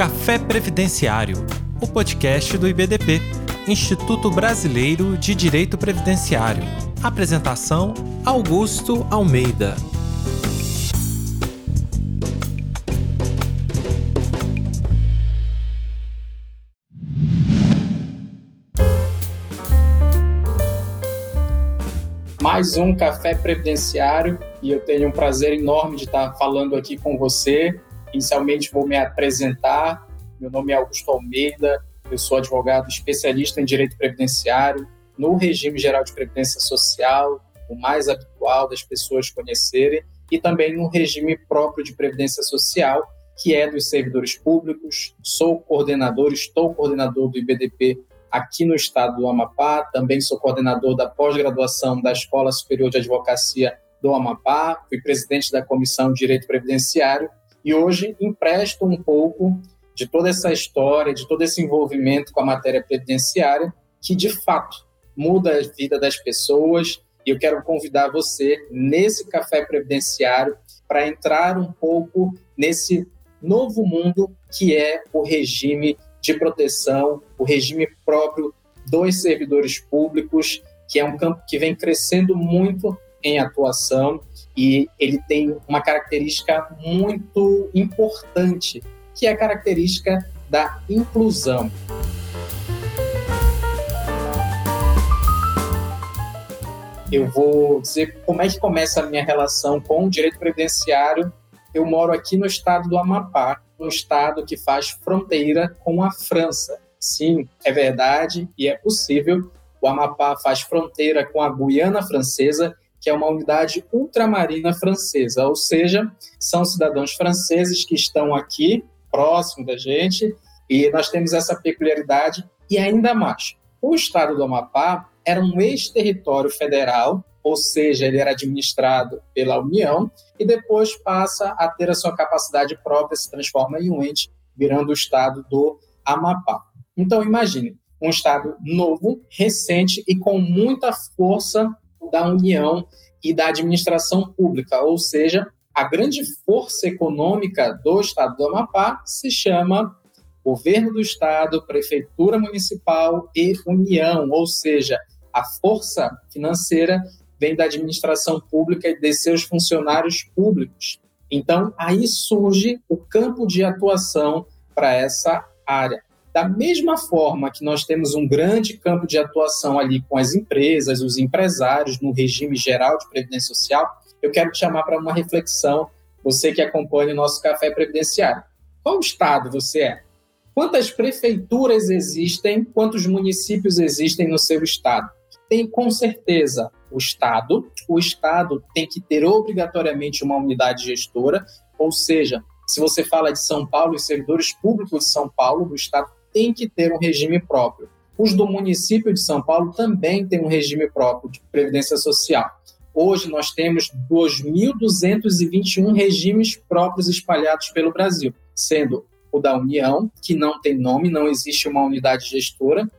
Café Previdenciário, o podcast do IBDP, Instituto Brasileiro de Direito Previdenciário. Apresentação: Augusto Almeida. mais um Café Previdenciário e eu tenho um prazer enorme de estar falando aqui com você. Inicialmente vou me apresentar. Meu nome é Augusto Almeida, eu sou advogado especialista em direito previdenciário no regime geral de previdência social, o mais habitual das pessoas conhecerem, e também no regime próprio de previdência social, que é dos servidores públicos. Sou coordenador, estou coordenador do IBDP aqui no estado do Amapá, também sou coordenador da pós-graduação da Escola Superior de Advocacia do Amapá, fui presidente da Comissão de Direito Previdenciário e hoje empresto um pouco de toda essa história, de todo esse envolvimento com a matéria previdenciária, que de fato muda a vida das pessoas. E eu quero convidar você nesse café previdenciário para entrar um pouco nesse novo mundo que é o regime de proteção, o regime próprio dos servidores públicos, que é um campo que vem crescendo muito em atuação e ele tem uma característica muito importante, que é a característica da inclusão. Eu vou dizer como é que começa a minha relação com o direito previdenciário. Eu moro aqui no estado do Amapá, um estado que faz fronteira com a França. Sim, é verdade e é possível. O Amapá faz fronteira com a Guiana Francesa, que é uma unidade ultramarina francesa, ou seja, são cidadãos franceses que estão aqui, próximo da gente, e nós temos essa peculiaridade e ainda mais. O estado do Amapá era um ex-território federal ou seja, ele era administrado pela União e depois passa a ter a sua capacidade própria, se transforma em um ente, virando o estado do Amapá. Então, imagine, um estado novo, recente e com muita força da União e da administração pública, ou seja, a grande força econômica do estado do Amapá se chama governo do estado, prefeitura municipal e União, ou seja, a força financeira vem da administração pública e de seus funcionários públicos. Então, aí surge o campo de atuação para essa área. Da mesma forma que nós temos um grande campo de atuação ali com as empresas, os empresários, no regime geral de previdência social, eu quero te chamar para uma reflexão, você que acompanha o nosso café previdenciário. Qual estado você é? Quantas prefeituras existem? Quantos municípios existem no seu estado? Tem com certeza o Estado. O Estado tem que ter obrigatoriamente uma unidade gestora, ou seja, se você fala de São Paulo e servidores públicos de São Paulo, o Estado tem que ter um regime próprio. Os do município de São Paulo também têm um regime próprio de previdência social. Hoje nós temos 2.221 regimes próprios espalhados pelo Brasil, sendo o da União, que não tem nome, não existe uma unidade gestora,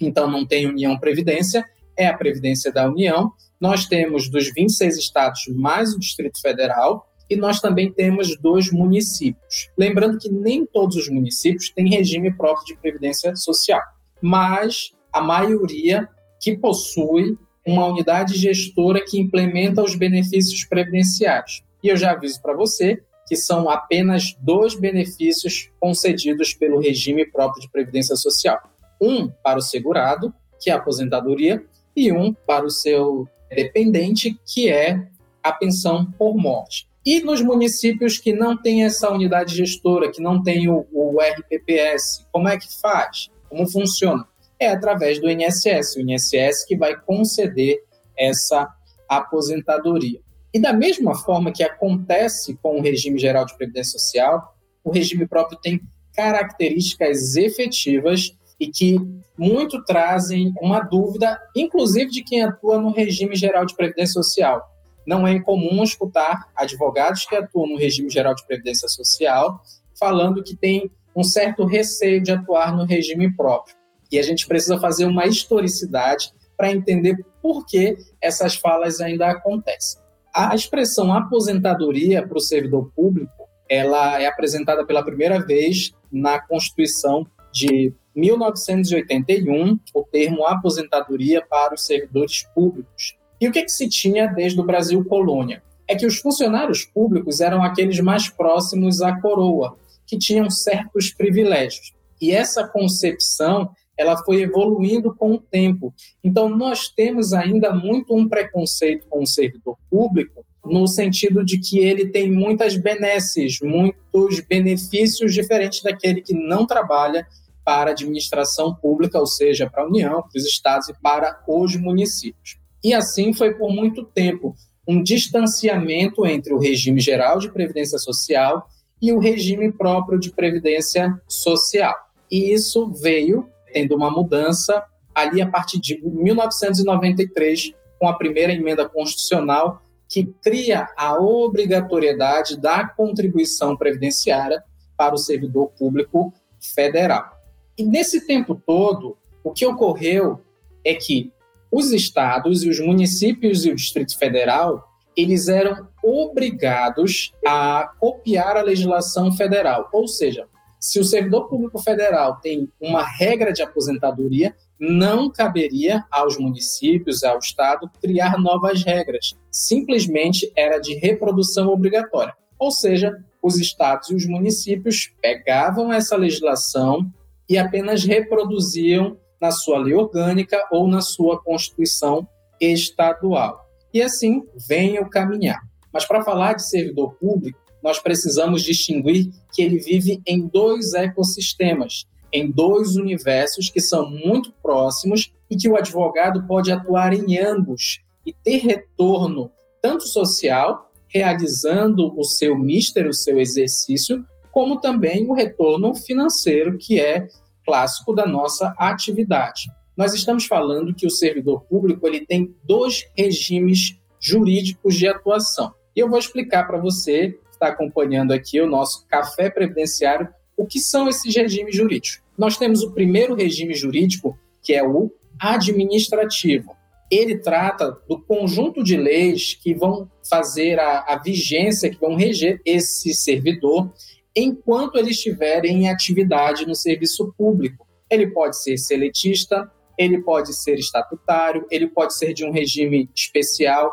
então não tem União Previdência, é a Previdência da União. Nós temos dos 26 estados mais o Distrito Federal e nós também temos dois municípios. Lembrando que nem todos os municípios têm regime próprio de previdência social, mas a maioria que possui uma unidade gestora que implementa os benefícios previdenciários. E eu já aviso para você que são apenas dois benefícios concedidos pelo regime próprio de previdência social. Um para o segurado, que é a aposentadoria, e um para o seu dependente, que é a pensão por morte. E nos municípios que não têm essa unidade gestora, que não tem o, o RPPS, como é que faz? Como funciona? É através do INSS, o INSS que vai conceder essa aposentadoria. E da mesma forma que acontece com o regime geral de previdência social, o regime próprio tem características efetivas e que muito trazem uma dúvida, inclusive de quem atua no regime geral de previdência social. Não é incomum escutar advogados que atuam no regime geral de previdência social falando que tem um certo receio de atuar no regime próprio. E a gente precisa fazer uma historicidade para entender por que essas falas ainda acontecem. A expressão aposentadoria para o servidor público, ela é apresentada pela primeira vez na Constituição de 1981 o termo aposentadoria para os servidores públicos. E o que, que se tinha desde o Brasil colônia? É que os funcionários públicos eram aqueles mais próximos à coroa, que tinham certos privilégios. E essa concepção ela foi evoluindo com o tempo. Então, nós temos ainda muito um preconceito com o servidor público, no sentido de que ele tem muitas benesses, muitos benefícios diferentes daquele que não trabalha para a administração pública, ou seja, para a União, para os estados e para os municípios. E assim foi por muito tempo um distanciamento entre o regime geral de previdência social e o regime próprio de previdência social. E isso veio tendo uma mudança ali a partir de 1993, com a primeira emenda constitucional que cria a obrigatoriedade da contribuição previdenciária para o servidor público federal. E nesse tempo todo, o que ocorreu é que os estados e os municípios e o Distrito Federal, eles eram obrigados a copiar a legislação federal. Ou seja, se o servidor público federal tem uma regra de aposentadoria, não caberia aos municípios, ao Estado, criar novas regras. Simplesmente era de reprodução obrigatória. Ou seja, os estados e os municípios pegavam essa legislação, e apenas reproduziam na sua lei orgânica ou na sua constituição estadual. E assim vem o caminhar. Mas para falar de servidor público, nós precisamos distinguir que ele vive em dois ecossistemas, em dois universos que são muito próximos e que o advogado pode atuar em ambos e ter retorno tanto social, realizando o seu míster, o seu exercício, como também o retorno financeiro, que é clássico da nossa atividade. Nós estamos falando que o servidor público ele tem dois regimes jurídicos de atuação. E eu vou explicar para você que está acompanhando aqui o nosso café previdenciário o que são esses regimes jurídicos. Nós temos o primeiro regime jurídico, que é o administrativo. Ele trata do conjunto de leis que vão fazer a, a vigência, que vão reger esse servidor enquanto ele estiver em atividade no serviço público. Ele pode ser seletista, ele pode ser estatutário, ele pode ser de um regime especial,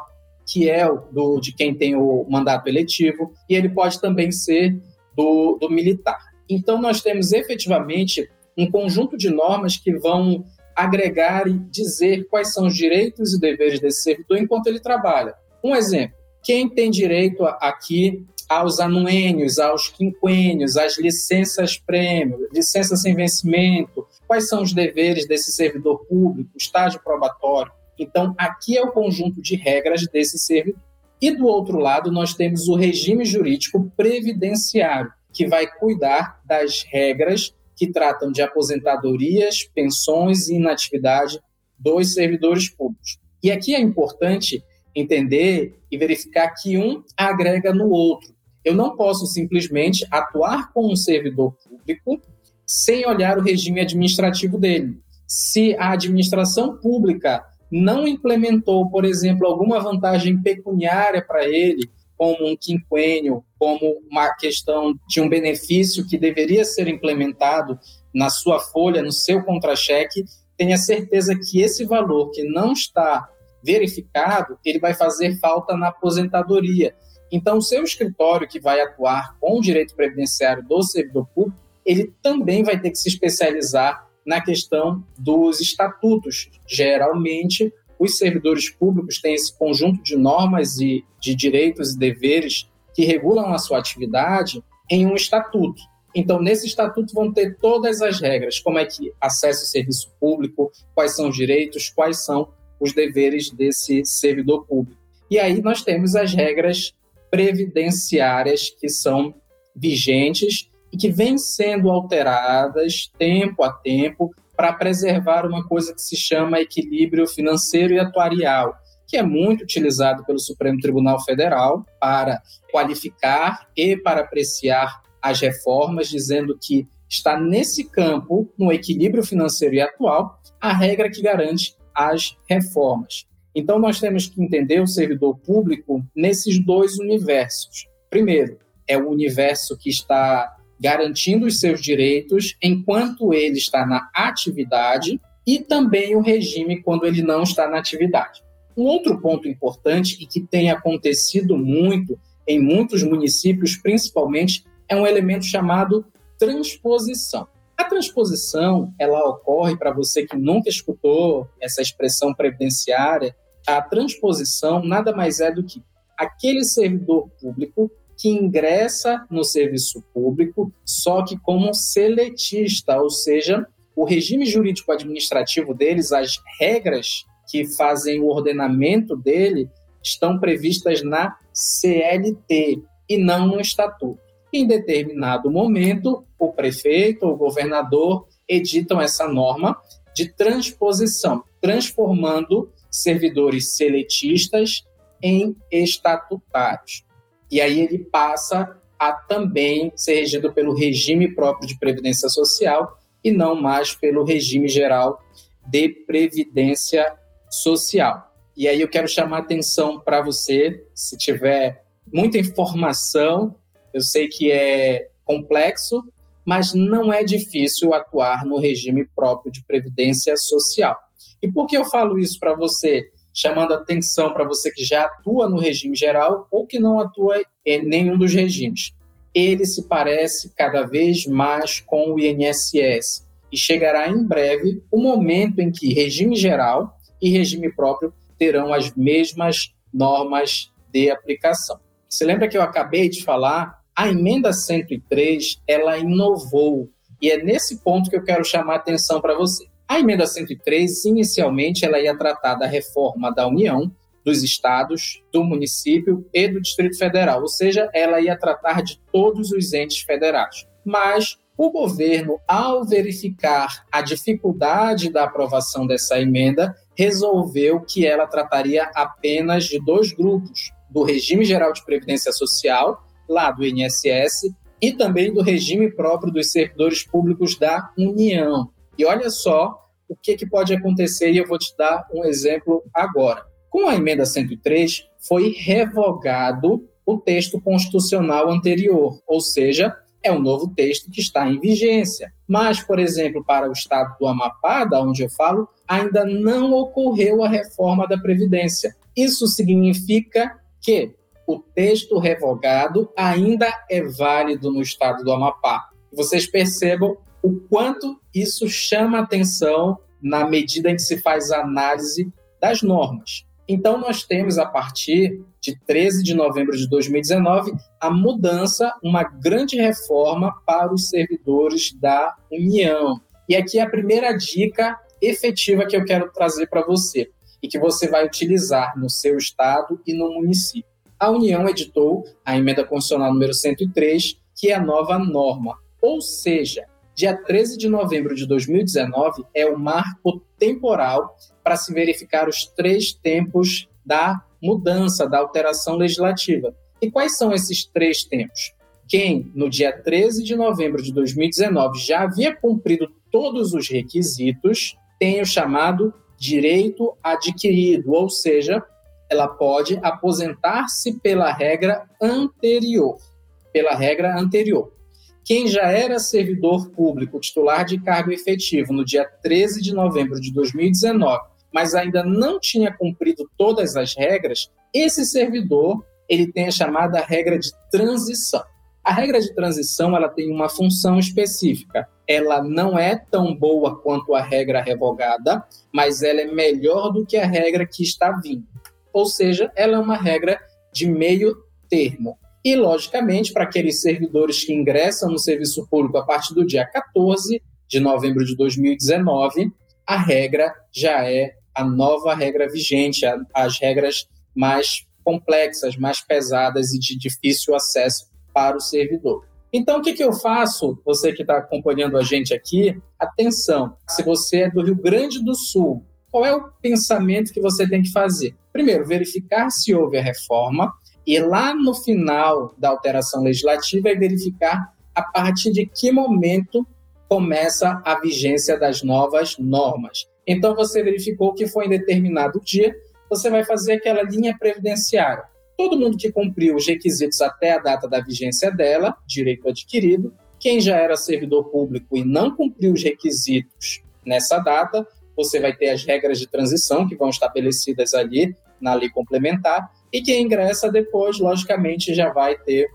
que é o do, de quem tem o mandato eletivo, e ele pode também ser do, do militar. Então, nós temos efetivamente um conjunto de normas que vão agregar e dizer quais são os direitos e deveres desse servidor enquanto ele trabalha. Um exemplo: quem tem direito aqui aos anuênios, aos quinquênios, às licenças prêmio, licença sem vencimento, quais são os deveres desse servidor público, estágio probatório. Então, aqui é o conjunto de regras desse servidor. E do outro lado, nós temos o regime jurídico previdenciário, que vai cuidar das regras que tratam de aposentadorias, pensões e inatividade dos servidores públicos. E aqui é importante entender e verificar que um agrega no outro. Eu não posso simplesmente atuar com um servidor público sem olhar o regime administrativo dele. Se a administração pública não implementou, por exemplo, alguma vantagem pecuniária para ele, como um quinquênio, como uma questão de um benefício que deveria ser implementado na sua folha, no seu contra-cheque, tenha certeza que esse valor que não está verificado, ele vai fazer falta na aposentadoria. Então, o seu escritório que vai atuar com o direito previdenciário do servidor público, ele também vai ter que se especializar na questão dos estatutos. Geralmente, os servidores públicos têm esse conjunto de normas e de direitos e deveres que regulam a sua atividade em um estatuto. Então, nesse estatuto vão ter todas as regras, como é que acessa o serviço público, quais são os direitos, quais são os deveres desse servidor público. E aí nós temos as regras previdenciárias que são vigentes e que vêm sendo alteradas tempo a tempo para preservar uma coisa que se chama equilíbrio financeiro e atuarial, que é muito utilizado pelo Supremo Tribunal Federal para qualificar e para apreciar as reformas, dizendo que está nesse campo, no equilíbrio financeiro e atual, a regra que garante as reformas. Então, nós temos que entender o servidor público nesses dois universos. Primeiro, é o universo que está garantindo os seus direitos enquanto ele está na atividade e também o regime quando ele não está na atividade. Um outro ponto importante e que tem acontecido muito em muitos municípios, principalmente, é um elemento chamado transposição. A transposição, ela ocorre para você que nunca escutou essa expressão previdenciária, a transposição nada mais é do que aquele servidor público que ingressa no serviço público, só que como seletista, ou seja, o regime jurídico administrativo deles, as regras que fazem o ordenamento dele, estão previstas na CLT e não no estatuto. Em determinado momento, o prefeito ou o governador editam essa norma de transposição, transformando servidores seletistas em estatutários. E aí ele passa a também ser regido pelo regime próprio de previdência social e não mais pelo regime geral de previdência social. E aí eu quero chamar atenção para você, se tiver muita informação, eu sei que é complexo, mas não é difícil atuar no regime próprio de previdência social. E por que eu falo isso para você? Chamando atenção para você que já atua no regime geral ou que não atua em nenhum dos regimes. Ele se parece cada vez mais com o INSS e chegará em breve o momento em que regime geral e regime próprio terão as mesmas normas de aplicação. Você lembra que eu acabei de falar a emenda 103, ela inovou, e é nesse ponto que eu quero chamar a atenção para você. A emenda 103, inicialmente, ela ia tratar da reforma da União, dos estados, do município e do Distrito Federal, ou seja, ela ia tratar de todos os entes federados. Mas o governo, ao verificar a dificuldade da aprovação dessa emenda, resolveu que ela trataria apenas de dois grupos: do regime geral de previdência social lá do INSS e também do regime próprio dos servidores públicos da União. E olha só o que, que pode acontecer, e eu vou te dar um exemplo agora. Com a emenda 103, foi revogado o texto constitucional anterior, ou seja, é um novo texto que está em vigência. Mas, por exemplo, para o estado do Amapá, da onde eu falo, ainda não ocorreu a reforma da Previdência. Isso significa que o texto revogado ainda é válido no estado do Amapá. Vocês percebam o quanto isso chama atenção na medida em que se faz a análise das normas. Então, nós temos, a partir de 13 de novembro de 2019, a mudança, uma grande reforma para os servidores da União. E aqui é a primeira dica efetiva que eu quero trazer para você e que você vai utilizar no seu estado e no município a União editou a emenda constitucional número 103, que é a nova norma. Ou seja, dia 13 de novembro de 2019 é o marco temporal para se verificar os três tempos da mudança, da alteração legislativa. E quais são esses três tempos? Quem, no dia 13 de novembro de 2019, já havia cumprido todos os requisitos, tem o chamado direito adquirido, ou seja, ela pode aposentar-se pela regra anterior. Pela regra anterior. Quem já era servidor público titular de cargo efetivo no dia 13 de novembro de 2019, mas ainda não tinha cumprido todas as regras, esse servidor ele tem a chamada regra de transição. A regra de transição ela tem uma função específica. Ela não é tão boa quanto a regra revogada, mas ela é melhor do que a regra que está vindo ou seja, ela é uma regra de meio termo. E, logicamente, para aqueles servidores que ingressam no serviço público a partir do dia 14 de novembro de 2019, a regra já é a nova regra vigente, as regras mais complexas, mais pesadas e de difícil acesso para o servidor. Então, o que, que eu faço? Você que está acompanhando a gente aqui, atenção, se você é do Rio Grande do Sul, qual é o pensamento que você tem que fazer? Primeiro, verificar se houve a reforma e lá no final da alteração legislativa é verificar a partir de que momento começa a vigência das novas normas. Então, você verificou que foi em determinado dia, você vai fazer aquela linha previdenciária. Todo mundo que cumpriu os requisitos até a data da vigência dela, direito adquirido, Quem já era servidor público e não cumpriu os requisitos nessa data, você vai ter as regras de transição que vão estabelecidas ali na lei complementar, e quem ingressa depois, logicamente, já vai ter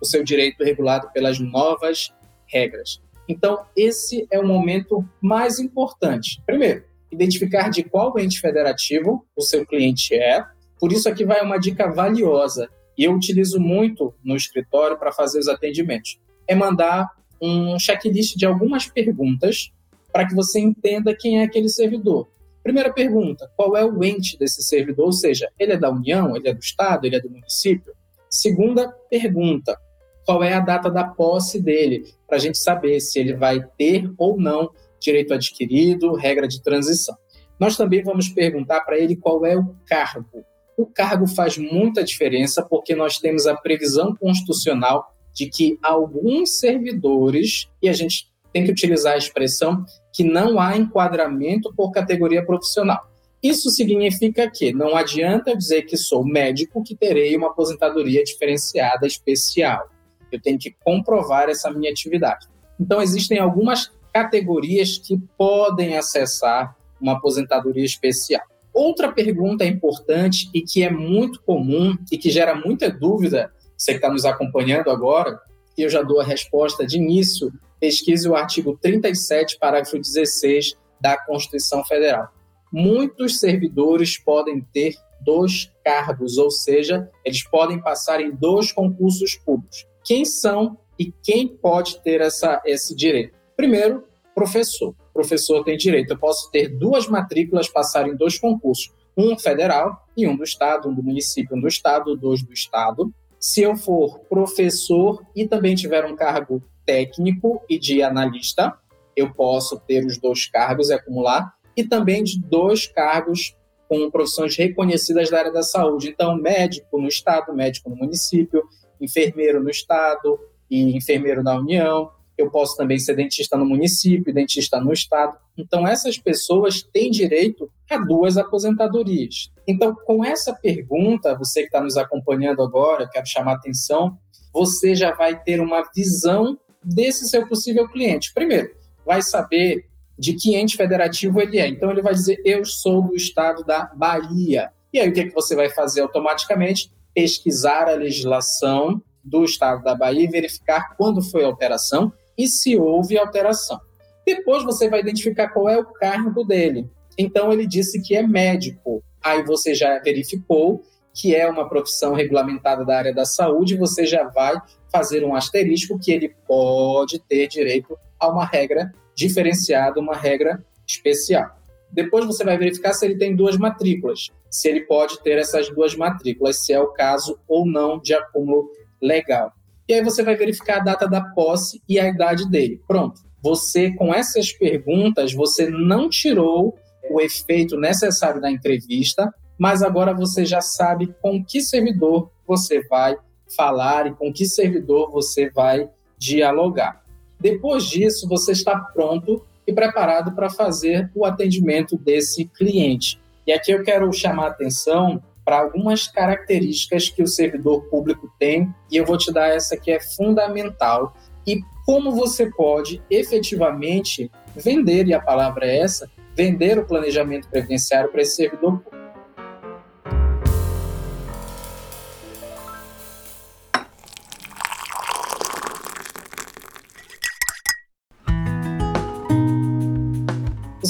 o seu direito regulado pelas novas regras. Então, esse é o momento mais importante. Primeiro, identificar de qual ente federativo o seu cliente é. Por isso, aqui vai uma dica valiosa, e eu utilizo muito no escritório para fazer os atendimentos. É mandar um checklist de algumas perguntas para que você entenda quem é aquele servidor. Primeira pergunta: qual é o ente desse servidor? Ou seja, ele é da União, ele é do Estado, ele é do município? Segunda pergunta: qual é a data da posse dele? Para a gente saber se ele vai ter ou não direito adquirido, regra de transição. Nós também vamos perguntar para ele qual é o cargo. O cargo faz muita diferença porque nós temos a previsão constitucional de que alguns servidores, e a gente tem que utilizar a expressão que não há enquadramento por categoria profissional. Isso significa que não adianta dizer que sou médico que terei uma aposentadoria diferenciada especial. Eu tenho que comprovar essa minha atividade. Então, existem algumas categorias que podem acessar uma aposentadoria especial. Outra pergunta importante e que é muito comum e que gera muita dúvida, você que está nos acompanhando agora, e eu já dou a resposta de início, pesquise o artigo 37, parágrafo 16 da Constituição Federal. Muitos servidores podem ter dois cargos, ou seja, eles podem passar em dois concursos públicos. Quem são e quem pode ter essa, esse direito? Primeiro, professor. professor tem direito. Eu posso ter duas matrículas, passar em dois concursos, um federal e um do estado, um do município, um do estado, dois do estado. Se eu for professor e também tiver um cargo técnico e de analista, eu posso ter os dois cargos e acumular, e também de dois cargos com profissões reconhecidas da área da saúde. Então, médico no estado, médico no município, enfermeiro no estado e enfermeiro na União. Eu posso também ser dentista no município, dentista no estado. Então, essas pessoas têm direito a duas aposentadorias. Então, com essa pergunta, você que está nos acompanhando agora, quero chamar a atenção, você já vai ter uma visão desse seu possível cliente. Primeiro, vai saber de que ente federativo ele é. Então, ele vai dizer: Eu sou do estado da Bahia. E aí, o que, é que você vai fazer automaticamente? Pesquisar a legislação do estado da Bahia e verificar quando foi a alteração e se houve alteração. Depois, você vai identificar qual é o cargo dele. Então, ele disse que é médico. Aí, você já verificou que é uma profissão regulamentada da área da saúde, você já vai fazer um asterisco que ele pode ter direito a uma regra diferenciada, uma regra especial. Depois você vai verificar se ele tem duas matrículas, se ele pode ter essas duas matrículas, se é o caso ou não de acúmulo legal. E aí você vai verificar a data da posse e a idade dele. Pronto. Você, com essas perguntas, você não tirou o efeito necessário da entrevista, mas agora você já sabe com que servidor você vai falar e com que servidor você vai dialogar. Depois disso, você está pronto e preparado para fazer o atendimento desse cliente. E aqui eu quero chamar a atenção para algumas características que o servidor público tem, e eu vou te dar essa que é fundamental, e como você pode efetivamente vender, e a palavra é essa, vender o planejamento previdenciário para esse servidor público.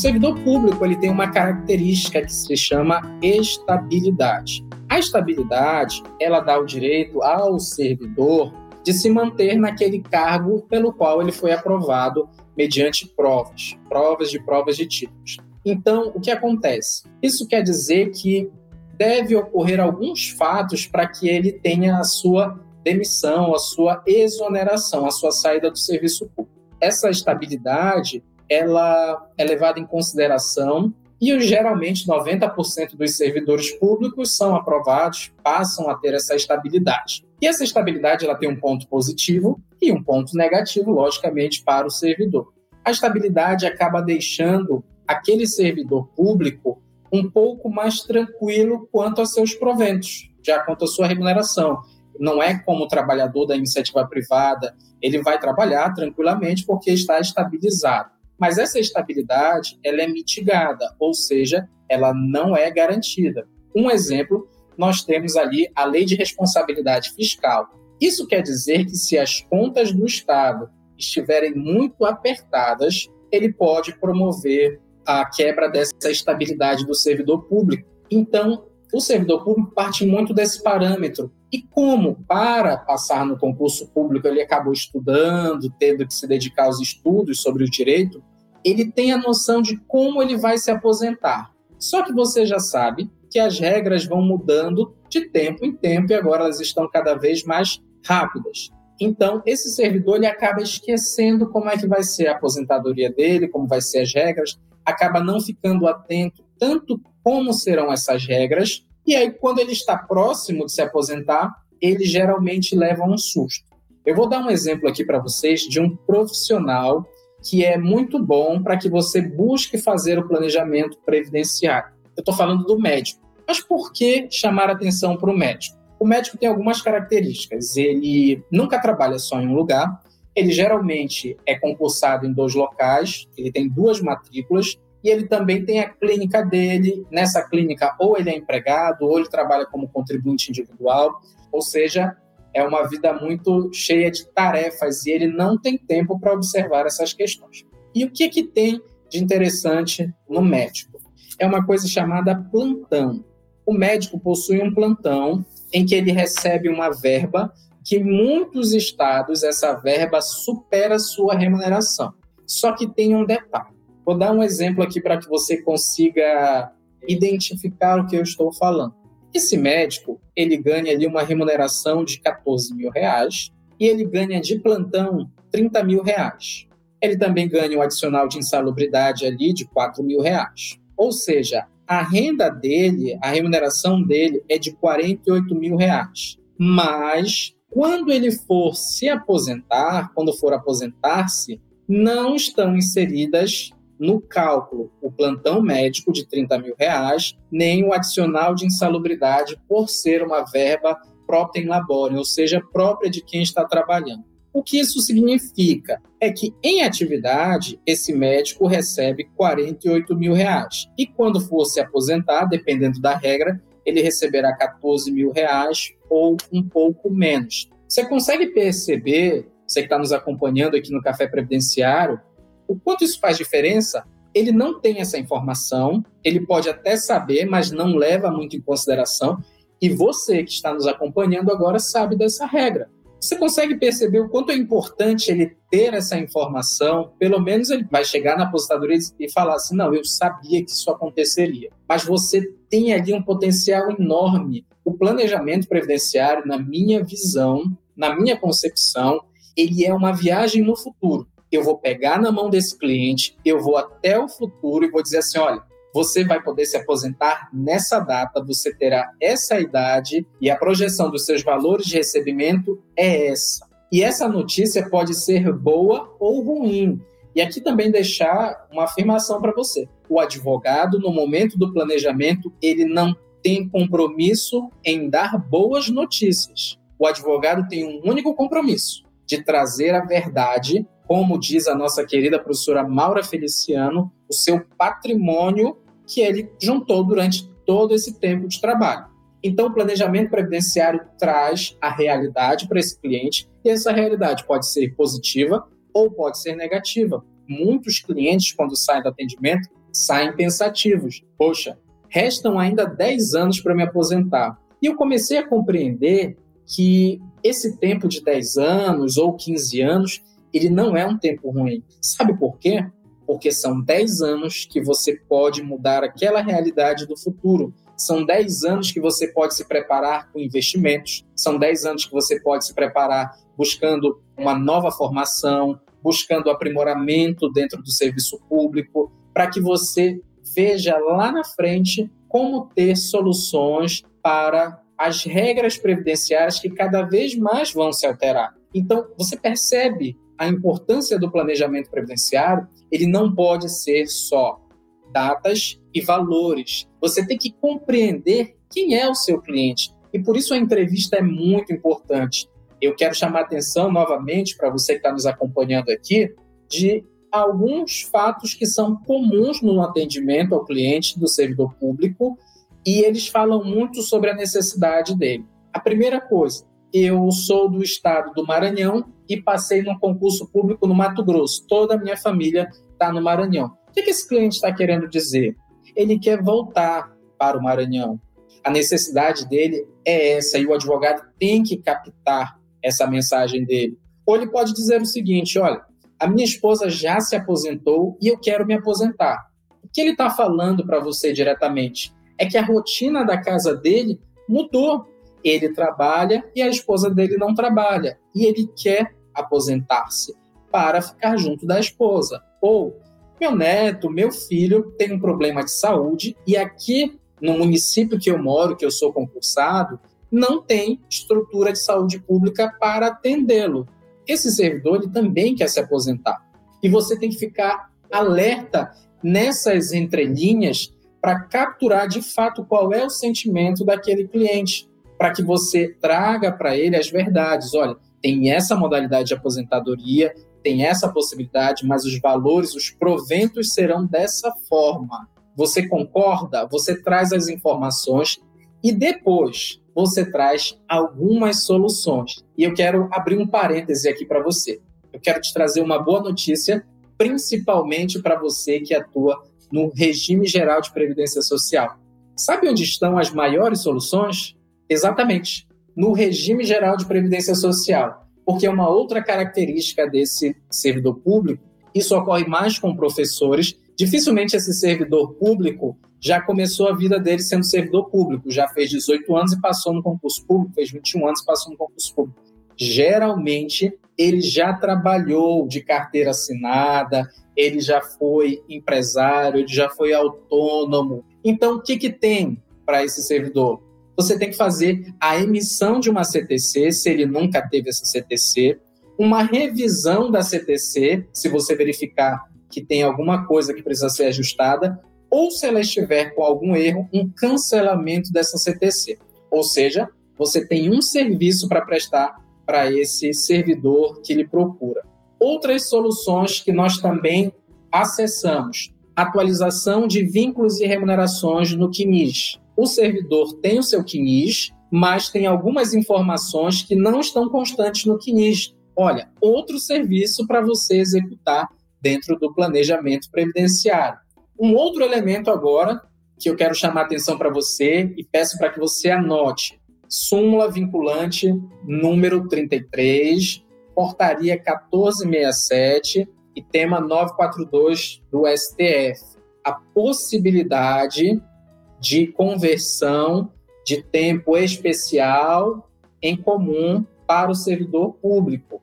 Servidor público ele tem uma característica que se chama estabilidade. A estabilidade, ela dá o direito ao servidor de se manter naquele cargo pelo qual ele foi aprovado mediante provas, provas de provas de títulos. Então, o que acontece? Isso quer dizer que deve ocorrer alguns fatos para que ele tenha a sua demissão, a sua exoneração, a sua saída do serviço público. Essa estabilidade ela é levada em consideração e geralmente 90% dos servidores públicos são aprovados, passam a ter essa estabilidade. E essa estabilidade ela tem um ponto positivo e um ponto negativo, logicamente, para o servidor. A estabilidade acaba deixando aquele servidor público um pouco mais tranquilo quanto a seus proventos, já quanto à sua remuneração. não é como o trabalhador da iniciativa privada, ele vai trabalhar tranquilamente porque está estabilizado. Mas essa estabilidade, ela é mitigada, ou seja, ela não é garantida. Um exemplo, nós temos ali a Lei de Responsabilidade Fiscal. Isso quer dizer que se as contas do Estado estiverem muito apertadas, ele pode promover a quebra dessa estabilidade do servidor público. Então, o servidor público parte muito desse parâmetro. E como, para passar no concurso público, ele acabou estudando, tendo que se dedicar aos estudos sobre o direito, ele tem a noção de como ele vai se aposentar. Só que você já sabe que as regras vão mudando de tempo em tempo e agora elas estão cada vez mais rápidas. Então, esse servidor ele acaba esquecendo como é que vai ser a aposentadoria dele, como vai ser as regras, acaba não ficando atento tanto como serão essas regras, e aí quando ele está próximo de se aposentar, ele geralmente leva um susto. Eu vou dar um exemplo aqui para vocês de um profissional que é muito bom para que você busque fazer o planejamento previdenciário. Eu estou falando do médico. Mas por que chamar atenção para o médico? O médico tem algumas características. Ele nunca trabalha só em um lugar, ele geralmente é concursado em dois locais, ele tem duas matrículas e ele também tem a clínica dele. Nessa clínica, ou ele é empregado, ou ele trabalha como contribuinte individual, ou seja, é uma vida muito cheia de tarefas e ele não tem tempo para observar essas questões. E o que, que tem de interessante no médico? É uma coisa chamada plantão. O médico possui um plantão em que ele recebe uma verba que em muitos estados essa verba supera sua remuneração. Só que tem um detalhe. Vou dar um exemplo aqui para que você consiga identificar o que eu estou falando. Esse médico, ele ganha ali uma remuneração de 14 mil reais e ele ganha de plantão 30 mil reais. Ele também ganha um adicional de insalubridade ali de 4 mil reais. Ou seja, a renda dele, a remuneração dele é de 48 mil reais. Mas quando ele for se aposentar, quando for aposentar-se, não estão inseridas no cálculo o plantão médico de 30 mil reais, nem o adicional de insalubridade por ser uma verba própria em labore, ou seja, própria de quem está trabalhando. O que isso significa? É que em atividade, esse médico recebe 48 mil reais. E quando for se aposentar, dependendo da regra, ele receberá 14 mil reais ou um pouco menos. Você consegue perceber, você que está nos acompanhando aqui no Café Previdenciário, o quanto isso faz diferença? Ele não tem essa informação, ele pode até saber, mas não leva muito em consideração. E você que está nos acompanhando agora sabe dessa regra. Você consegue perceber o quanto é importante ele ter essa informação? Pelo menos ele vai chegar na aposentadoria e falar assim: não, eu sabia que isso aconteceria. Mas você tem ali um potencial enorme. O planejamento previdenciário, na minha visão, na minha concepção, ele é uma viagem no futuro eu vou pegar na mão desse cliente, eu vou até o futuro e vou dizer assim: olha, você vai poder se aposentar nessa data, você terá essa idade e a projeção dos seus valores de recebimento é essa. E essa notícia pode ser boa ou ruim. E aqui também deixar uma afirmação para você. O advogado, no momento do planejamento, ele não tem compromisso em dar boas notícias. O advogado tem um único compromisso, de trazer a verdade como diz a nossa querida professora Maura Feliciano, o seu patrimônio que ele juntou durante todo esse tempo de trabalho. Então, o planejamento previdenciário traz a realidade para esse cliente, e essa realidade pode ser positiva ou pode ser negativa. Muitos clientes, quando saem do atendimento, saem pensativos. Poxa, restam ainda 10 anos para me aposentar. E eu comecei a compreender que esse tempo de 10 anos ou 15 anos ele não é um tempo ruim. Sabe por quê? Porque são 10 anos que você pode mudar aquela realidade do futuro. São 10 anos que você pode se preparar com investimentos, são 10 anos que você pode se preparar buscando uma nova formação, buscando aprimoramento dentro do serviço público, para que você veja lá na frente como ter soluções para as regras previdenciárias que cada vez mais vão se alterar. Então, você percebe a importância do planejamento previdenciário, ele não pode ser só datas e valores. Você tem que compreender quem é o seu cliente. E por isso a entrevista é muito importante. Eu quero chamar atenção novamente para você que está nos acompanhando aqui de alguns fatos que são comuns no atendimento ao cliente do servidor público e eles falam muito sobre a necessidade dele. A primeira coisa, eu sou do estado do Maranhão e passei num concurso público no Mato Grosso. Toda a minha família está no Maranhão. O que, esse cliente está querendo dizer? Ele quer voltar para o Maranhão. A necessidade dele é essa e o advogado tem que captar essa mensagem dele. Ou ele pode dizer o seguinte: olha, a minha esposa já se aposentou e eu quero me aposentar. O que ele está falando para você diretamente é que a rotina da casa dele mudou. Ele trabalha e a esposa dele não trabalha. E ele quer aposentar-se para ficar junto da esposa. Ou meu neto, meu filho tem um problema de saúde e aqui no município que eu moro, que eu sou concursado, não tem estrutura de saúde pública para atendê-lo. Esse servidor ele também quer se aposentar. E você tem que ficar alerta nessas entrelinhas para capturar de fato qual é o sentimento daquele cliente, para que você traga para ele as verdades. Olha, tem essa modalidade de aposentadoria, tem essa possibilidade, mas os valores, os proventos serão dessa forma. Você concorda? Você traz as informações e depois você traz algumas soluções. E eu quero abrir um parêntese aqui para você. Eu quero te trazer uma boa notícia, principalmente para você que atua no regime geral de previdência social. Sabe onde estão as maiores soluções? Exatamente, no regime geral de previdência social. Porque é uma outra característica desse servidor público, isso ocorre mais com professores. Dificilmente esse servidor público já começou a vida dele sendo servidor público, já fez 18 anos e passou no concurso público, fez 21 anos e passou no concurso público. Geralmente, ele já trabalhou de carteira assinada, ele já foi empresário, ele já foi autônomo. Então, o que, que tem para esse servidor? Você tem que fazer a emissão de uma CTC, se ele nunca teve essa CTC, uma revisão da CTC, se você verificar que tem alguma coisa que precisa ser ajustada, ou se ela estiver com algum erro, um cancelamento dessa CTC. Ou seja, você tem um serviço para prestar para esse servidor que lhe procura. Outras soluções que nós também acessamos: atualização de vínculos e remunerações no QNIS. O servidor tem o seu QNIS, mas tem algumas informações que não estão constantes no QNIS. Olha, outro serviço para você executar dentro do planejamento previdenciário. Um outro elemento agora que eu quero chamar a atenção para você e peço para que você anote. Súmula vinculante número 33, portaria 1467 e tema 942 do STF. A possibilidade de conversão de tempo especial em comum para o servidor público.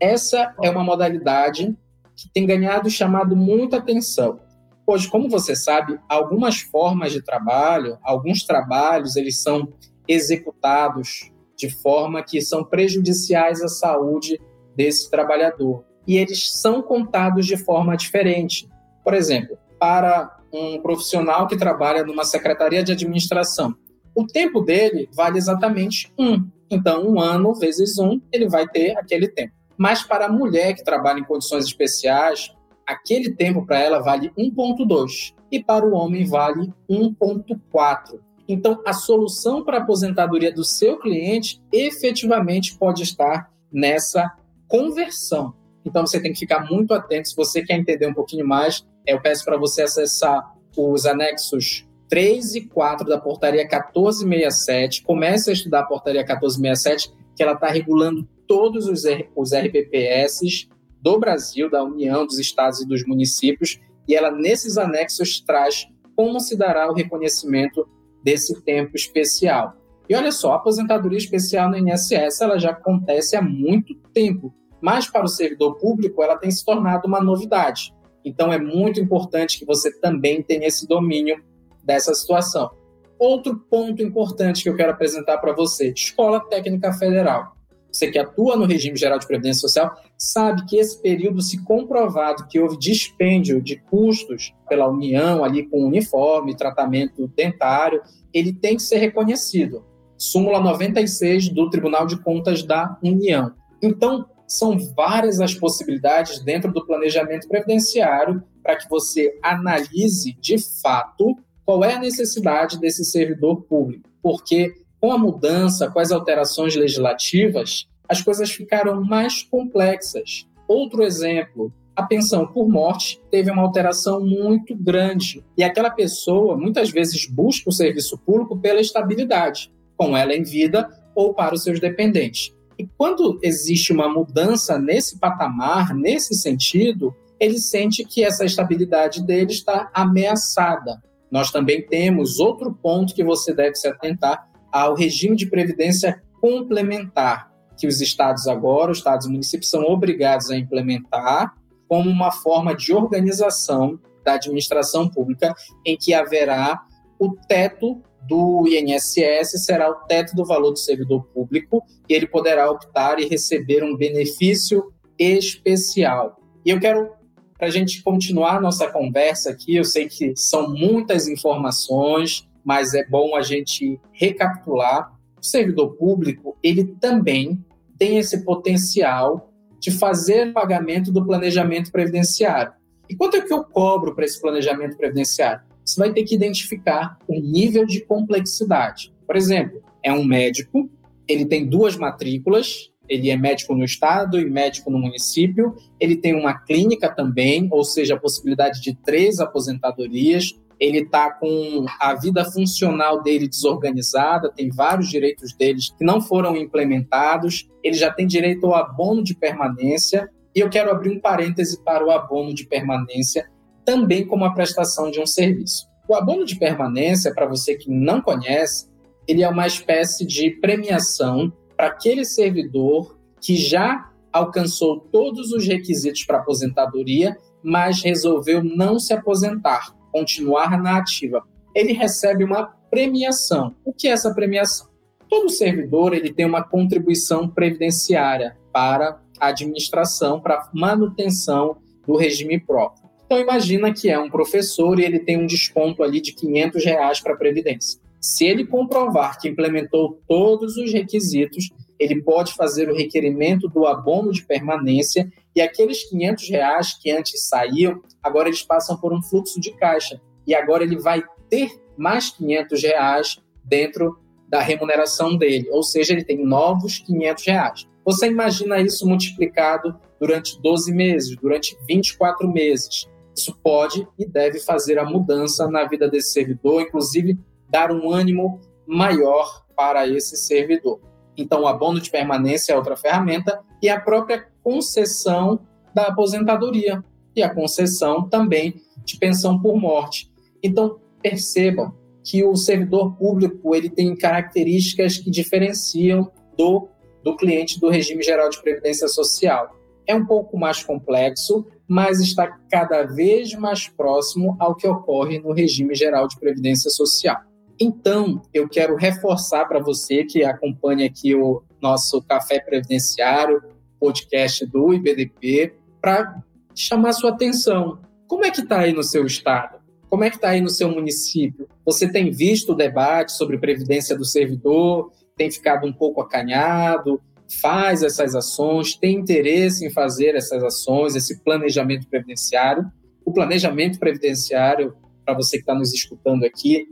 Essa é uma modalidade que tem ganhado chamado muita atenção. Hoje, como você sabe, algumas formas de trabalho, alguns trabalhos, eles são executados de forma que são prejudiciais à saúde desse trabalhador. E eles são contados de forma diferente. Por exemplo, para um profissional que trabalha numa secretaria de administração, o tempo dele vale exatamente um. Então, um ano vezes um, ele vai ter aquele tempo. Mas para a mulher que trabalha em condições especiais, aquele tempo para ela vale 1,2 e para o homem vale 1,4. Então, a solução para a aposentadoria do seu cliente efetivamente pode estar nessa conversão. Então, você tem que ficar muito atento. Se você quer entender um pouquinho mais, eu peço para você acessar os anexos 3 e 4 da portaria 1467. Comece a estudar a portaria 1467, que ela está regulando todos os, os RPPS do Brasil, da União, dos estados e dos municípios, e ela, nesses anexos, traz como se dará o reconhecimento desse tempo especial. E olha só, a aposentadoria especial no INSS ela já acontece há muito tempo, mas para o servidor público ela tem se tornado uma novidade. Então é muito importante que você também tenha esse domínio dessa situação. Outro ponto importante que eu quero apresentar para você: Escola Técnica Federal você que atua no regime geral de previdência social, sabe que esse período, se comprovado que houve dispêndio de custos pela União ali com uniforme, tratamento dentário, ele tem que ser reconhecido. súmula 96 do Tribunal de Contas da União. Então, são várias as possibilidades dentro do planejamento previdenciário para que você analise de fato qual é a necessidade desse servidor público. Porque com a mudança, com as alterações legislativas, as coisas ficaram mais complexas. Outro exemplo, a pensão por morte teve uma alteração muito grande. E aquela pessoa muitas vezes busca o serviço público pela estabilidade, com ela em vida ou para os seus dependentes. E quando existe uma mudança nesse patamar, nesse sentido, ele sente que essa estabilidade dele está ameaçada. Nós também temos outro ponto que você deve se atentar ao regime de previdência complementar, que os estados agora, os estados e municípios são obrigados a implementar como uma forma de organização da administração pública em que haverá o teto do INSS será o teto do valor do servidor público e ele poderá optar e receber um benefício especial. E eu quero, para a gente continuar nossa conversa aqui, eu sei que são muitas informações, mas é bom a gente recapitular. O servidor público, ele também tem esse potencial de fazer pagamento do planejamento previdenciário. E quanto é que eu cobro para esse planejamento previdenciário? Você vai ter que identificar o nível de complexidade. Por exemplo, é um médico, ele tem duas matrículas, ele é médico no estado e médico no município, ele tem uma clínica também, ou seja, a possibilidade de três aposentadorias, ele está com a vida funcional dele desorganizada, tem vários direitos deles que não foram implementados, ele já tem direito ao abono de permanência, e eu quero abrir um parêntese para o abono de permanência, também como a prestação de um serviço. O abono de permanência, para você que não conhece, ele é uma espécie de premiação para aquele servidor que já alcançou todos os requisitos para aposentadoria, mas resolveu não se aposentar, continuar na ativa. Ele recebe uma premiação. O que é essa premiação? Todo servidor ele tem uma contribuição previdenciária para a administração, para manutenção do regime próprio. Então imagina que é um professor e ele tem um desconto ali de 500 reais para a Previdência. Se ele comprovar que implementou todos os requisitos, ele pode fazer o requerimento do abono de permanência e aqueles 500 reais que antes saíam, agora eles passam por um fluxo de caixa. E agora ele vai ter mais 500 reais dentro da remuneração dele, ou seja, ele tem novos 500 reais. Você imagina isso multiplicado durante 12 meses, durante 24 meses. Isso pode e deve fazer a mudança na vida desse servidor, inclusive dar um ânimo maior para esse servidor. Então, o abono de permanência é outra ferramenta e a própria concessão da aposentadoria e a concessão também de pensão por morte. Então, percebam que o servidor público ele tem características que diferenciam do, do cliente do regime geral de previdência social. É um pouco mais complexo, mas está cada vez mais próximo ao que ocorre no regime geral de previdência social. Então, eu quero reforçar para você que acompanha aqui o nosso Café Previdenciário, podcast do IBDP, para chamar sua atenção. Como é que está aí no seu estado? Como é que está aí no seu município? Você tem visto o debate sobre previdência do servidor? Tem ficado um pouco acanhado? Faz essas ações, tem interesse em fazer essas ações, esse planejamento previdenciário. O planejamento previdenciário, para você que está nos escutando aqui,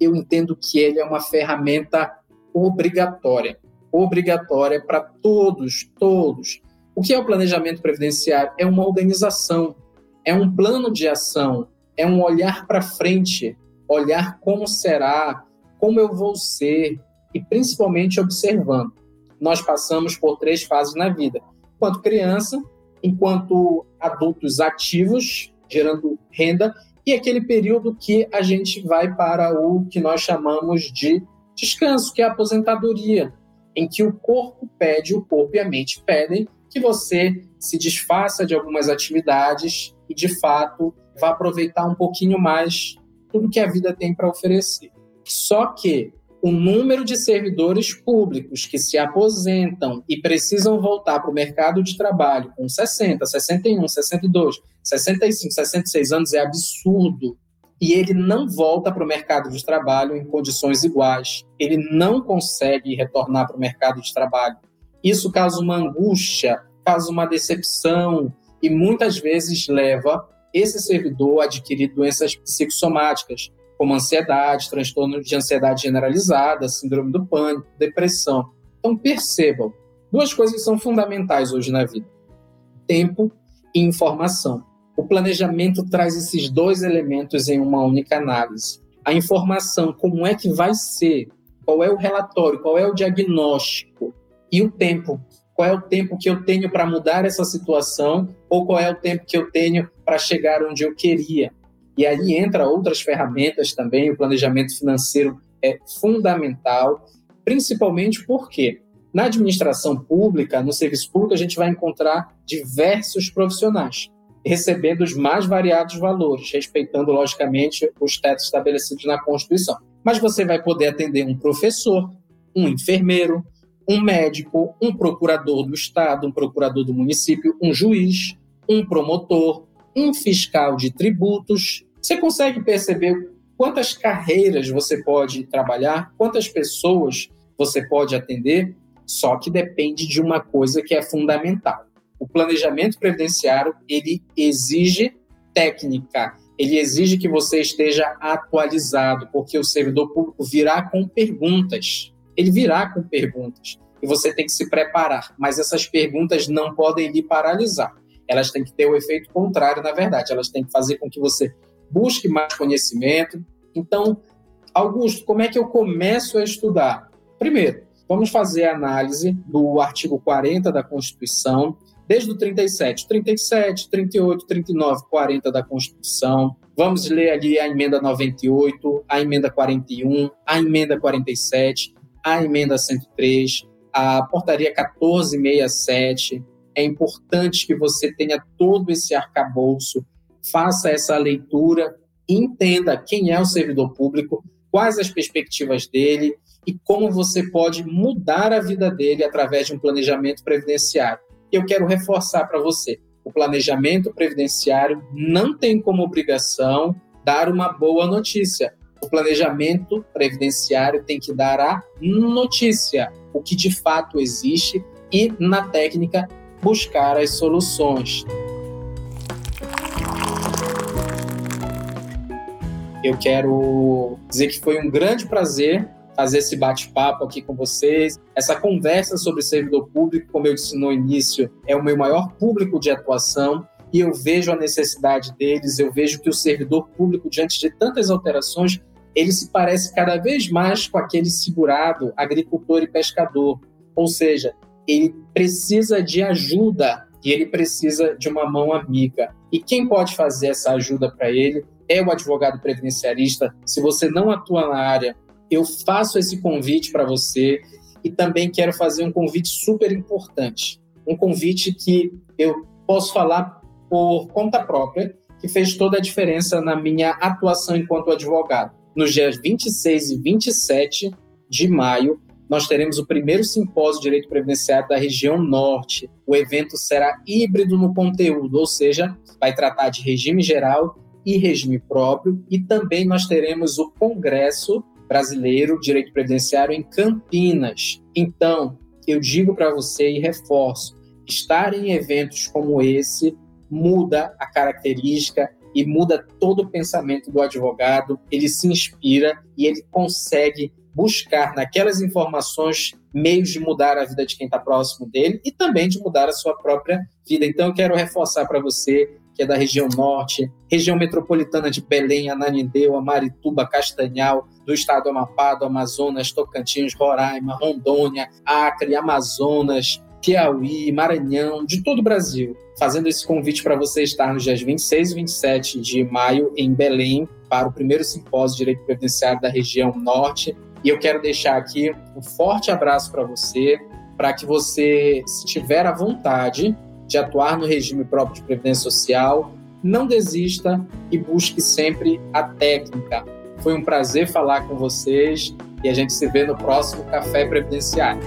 eu entendo que ele é uma ferramenta obrigatória, obrigatória para todos, todos. O que é o planejamento previdenciário? É uma organização, é um plano de ação, é um olhar para frente, olhar como será, como eu vou ser, e principalmente observando nós passamos por três fases na vida. Enquanto criança, enquanto adultos ativos, gerando renda, e aquele período que a gente vai para o que nós chamamos de descanso, que é a aposentadoria, em que o corpo pede, o corpo e a mente pedem que você se desfaça de algumas atividades e, de fato, vá aproveitar um pouquinho mais tudo que a vida tem para oferecer. Só que o número de servidores públicos que se aposentam e precisam voltar para o mercado de trabalho com 60, 61, 62, 65, 66 anos é absurdo. e ele não volta para o mercado de trabalho em condições iguais. Ele não consegue retornar para o mercado de trabalho. Isso causa uma angústia, causa uma decepção e muitas vezes leva esse servidor a adquirir doenças psicossomáticas, como ansiedade, transtorno de ansiedade generalizada, síndrome do pânico, depressão. Então percebam, duas coisas são fundamentais hoje na vida: tempo e informação. O planejamento traz esses dois elementos em uma única análise. A informação, como é que vai ser, qual é o relatório, qual é o diagnóstico e o tempo. Qual é o tempo que eu tenho para mudar essa situação ou qual é o tempo que eu tenho para chegar onde eu queria. E aí entra outras ferramentas também, o planejamento financeiro é fundamental, principalmente porque na administração pública, no serviço público, a gente vai encontrar diversos profissionais recebendo os mais variados valores, respeitando, logicamente, os tetos estabelecidos na Constituição. Mas você vai poder atender um professor, um enfermeiro, um médico, um procurador do Estado, um procurador do município, um juiz, um promotor, um fiscal de tributos. Você consegue perceber quantas carreiras você pode trabalhar, quantas pessoas você pode atender? Só que depende de uma coisa que é fundamental o planejamento previdenciário ele exige técnica, ele exige que você esteja atualizado, porque o servidor público virá com perguntas. Ele virá com perguntas e você tem que se preparar, mas essas perguntas não podem lhe paralisar. Elas têm que ter o efeito contrário, na verdade, elas têm que fazer com que você busque mais conhecimento. Então, Augusto, como é que eu começo a estudar? Primeiro, vamos fazer a análise do artigo 40 da Constituição, desde o 37, 37, 38, 39, 40 da Constituição. Vamos ler ali a emenda 98, a emenda 41, a emenda 47, a emenda 103, a portaria 1467. É importante que você tenha todo esse arcabouço, faça essa leitura, entenda quem é o servidor público, quais as perspectivas dele e como você pode mudar a vida dele através de um planejamento previdenciário eu quero reforçar para você. O planejamento previdenciário não tem como obrigação dar uma boa notícia. O planejamento previdenciário tem que dar a notícia, o que de fato existe, e na técnica buscar as soluções. Eu quero dizer que foi um grande prazer fazer esse bate-papo aqui com vocês. Essa conversa sobre servidor público, como eu disse no início, é o meu maior público de atuação e eu vejo a necessidade deles, eu vejo que o servidor público, diante de tantas alterações, ele se parece cada vez mais com aquele segurado, agricultor e pescador. Ou seja, ele precisa de ajuda e ele precisa de uma mão amiga. E quem pode fazer essa ajuda para ele é o advogado previdenciarista. Se você não atua na área, eu faço esse convite para você e também quero fazer um convite super importante. Um convite que eu posso falar por conta própria, que fez toda a diferença na minha atuação enquanto advogado. Nos dias 26 e 27 de maio, nós teremos o primeiro simpósio de direito previdenciário da região norte. O evento será híbrido no conteúdo, ou seja, vai tratar de regime geral e regime próprio, e também nós teremos o congresso brasileiro direito previdenciário em Campinas. Então, eu digo para você e reforço: estar em eventos como esse muda a característica e muda todo o pensamento do advogado. Ele se inspira e ele consegue buscar naquelas informações meios de mudar a vida de quem está próximo dele e também de mudar a sua própria vida. Então, eu quero reforçar para você que é da região norte, região metropolitana de Belém, Ananindeua, Marituba, Castanhal, do estado do Amapá, do Amazonas, Tocantins, Roraima, Rondônia, Acre, Amazonas, Piauí, Maranhão, de todo o Brasil, fazendo esse convite para você estar nos dias 26 e 27 de maio em Belém para o primeiro simpósio de direito previdenciário da região norte. E eu quero deixar aqui um forte abraço para você, para que você, se tiver a vontade, de atuar no regime próprio de previdência social, não desista e busque sempre a técnica. Foi um prazer falar com vocês e a gente se vê no próximo Café Previdenciário.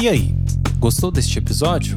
E aí, Gostou deste episódio?